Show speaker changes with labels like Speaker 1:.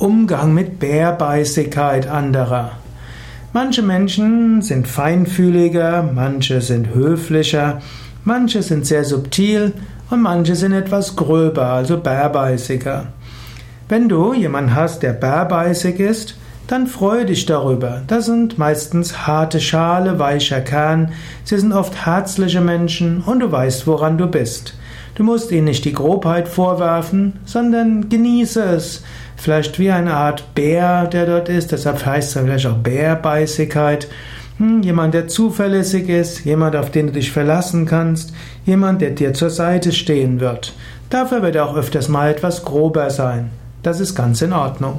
Speaker 1: Umgang mit Bärbeißigkeit anderer. Manche Menschen sind feinfühliger, manche sind höflicher, manche sind sehr subtil und manche sind etwas gröber, also bärbeißiger. Wenn du jemanden hast, der bärbeißig ist, dann freue dich darüber. Das sind meistens harte Schale, weicher Kern, sie sind oft herzliche Menschen und du weißt, woran du bist. Du musst ihnen nicht die Grobheit vorwerfen, sondern genieße es. Vielleicht wie eine Art Bär, der dort ist, deshalb heißt es vielleicht auch Bärbeißigkeit. Hm, jemand, der zuverlässig ist, jemand, auf den du dich verlassen kannst, jemand, der dir zur Seite stehen wird. Dafür wird er auch öfters mal etwas grober sein. Das ist ganz in Ordnung.